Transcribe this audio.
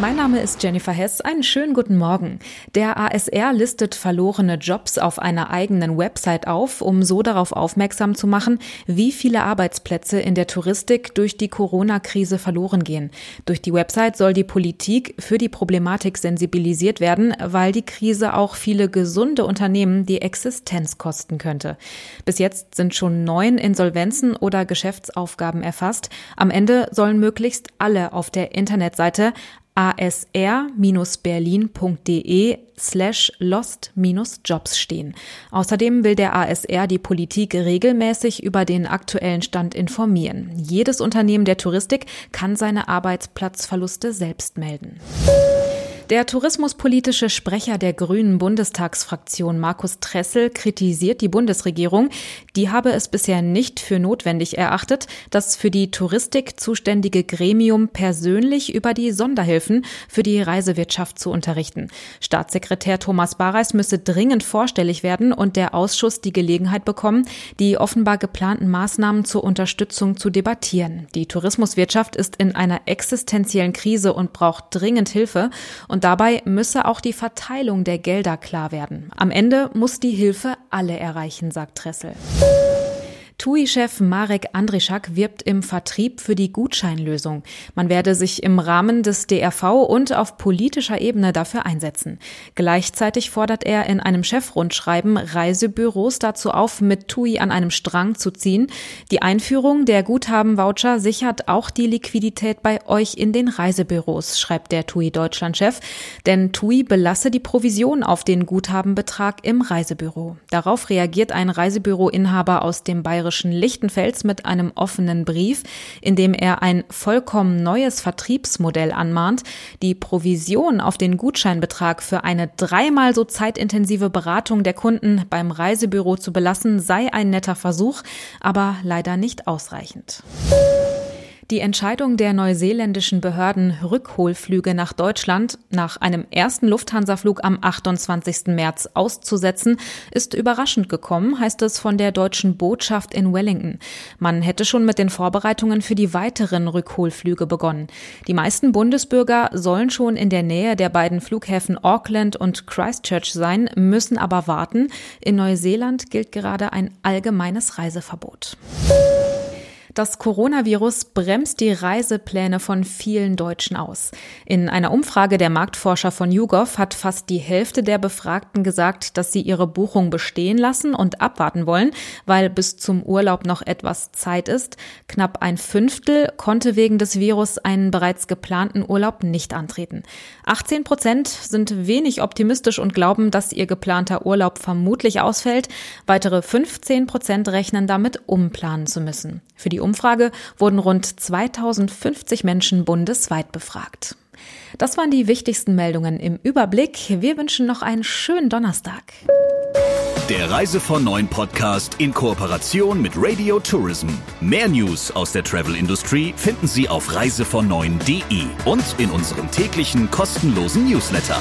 Mein Name ist Jennifer Hess. Einen schönen guten Morgen. Der ASR listet verlorene Jobs auf einer eigenen Website auf, um so darauf aufmerksam zu machen, wie viele Arbeitsplätze in der Touristik durch die Corona-Krise verloren gehen. Durch die Website soll die Politik für die Problematik sensibilisiert werden, weil die Krise auch viele gesunde Unternehmen die Existenz kosten könnte. Bis jetzt sind schon neun Insolvenzen oder Geschäftsaufgaben erfasst. Am Ende sollen möglichst alle auf der Internetseite asr-berlin.de slash lost-jobs stehen. Außerdem will der ASR die Politik regelmäßig über den aktuellen Stand informieren. Jedes Unternehmen der Touristik kann seine Arbeitsplatzverluste selbst melden. Der tourismuspolitische Sprecher der Grünen Bundestagsfraktion Markus Tressel kritisiert die Bundesregierung. Die habe es bisher nicht für notwendig erachtet, das für die Touristik zuständige Gremium persönlich über die Sonderhilfen für die Reisewirtschaft zu unterrichten. Staatssekretär Thomas Bareis müsse dringend vorstellig werden und der Ausschuss die Gelegenheit bekommen, die offenbar geplanten Maßnahmen zur Unterstützung zu debattieren. Die Tourismuswirtschaft ist in einer existenziellen Krise und braucht dringend Hilfe. Dabei müsse auch die Verteilung der Gelder klar werden. Am Ende muss die Hilfe alle erreichen, sagt Tressel. TUI-Chef Marek Andrischak wirbt im Vertrieb für die Gutscheinlösung. Man werde sich im Rahmen des DRV und auf politischer Ebene dafür einsetzen. Gleichzeitig fordert er in einem Chefrundschreiben Reisebüros dazu auf, mit TUI an einem Strang zu ziehen. Die Einführung der Guthaben-Voucher sichert auch die Liquidität bei euch in den Reisebüros, schreibt der TUI Deutschland-Chef. Denn TUI belasse die Provision auf den Guthabenbetrag im Reisebüro. Darauf reagiert ein Reisebüroinhaber aus dem Bayerischen bayerischen Lichtenfels mit einem offenen Brief, in dem er ein vollkommen neues Vertriebsmodell anmahnt. Die Provision auf den Gutscheinbetrag für eine dreimal so zeitintensive Beratung der Kunden beim Reisebüro zu belassen, sei ein netter Versuch, aber leider nicht ausreichend. Die Entscheidung der neuseeländischen Behörden, Rückholflüge nach Deutschland nach einem ersten Lufthansa-Flug am 28. März auszusetzen, ist überraschend gekommen, heißt es von der deutschen Botschaft in Wellington. Man hätte schon mit den Vorbereitungen für die weiteren Rückholflüge begonnen. Die meisten Bundesbürger sollen schon in der Nähe der beiden Flughäfen Auckland und Christchurch sein, müssen aber warten. In Neuseeland gilt gerade ein allgemeines Reiseverbot. Das Coronavirus bremst die Reisepläne von vielen Deutschen aus. In einer Umfrage der Marktforscher von YouGov hat fast die Hälfte der Befragten gesagt, dass sie ihre Buchung bestehen lassen und abwarten wollen, weil bis zum Urlaub noch etwas Zeit ist. Knapp ein Fünftel konnte wegen des Virus einen bereits geplanten Urlaub nicht antreten. 18 Prozent sind wenig optimistisch und glauben, dass ihr geplanter Urlaub vermutlich ausfällt. Weitere 15 Prozent rechnen damit, umplanen zu müssen. Für die Umfrage wurden rund 2050 Menschen bundesweit befragt. Das waren die wichtigsten Meldungen im Überblick. Wir wünschen noch einen schönen Donnerstag. Der Reise von Neuen Podcast in Kooperation mit Radio Tourism. Mehr News aus der Travel Industry finden Sie auf reisevon und in unserem täglichen kostenlosen Newsletter.